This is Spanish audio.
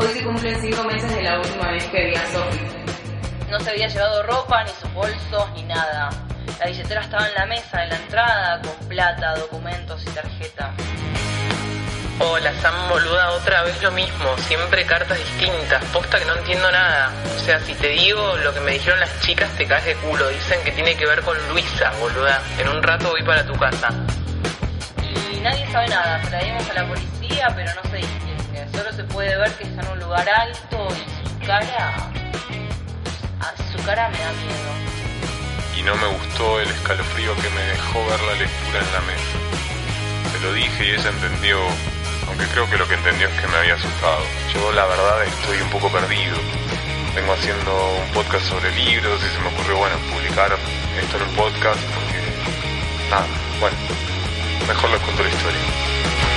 Hoy se cumplen cinco meses de la última vez que vi a Sophie. No se había llevado ropa, ni sus bolsos, ni nada. La billetera estaba en la mesa, en la entrada, con plata, documentos y tarjeta. Hola, Sam, boluda, otra vez lo mismo. Siempre cartas distintas. Posta que no entiendo nada. O sea, si te digo lo que me dijeron las chicas, te caes de culo. Dicen que tiene que ver con Luisa, boluda. En un rato voy para tu casa. Y nadie sabe nada. Traemos a la policía, pero no se distingue. Solo puede ver que está en un lugar alto y su cara... Su cara me da miedo. y no me gustó el escalofrío que me dejó ver la lectura en la mesa. Se lo dije y ella entendió, aunque creo que lo que entendió es que me había asustado. Yo la verdad estoy un poco perdido. Vengo haciendo un podcast sobre libros y se me ocurrió, bueno, publicar esto en un podcast porque... Nada, bueno, mejor les cuento la historia.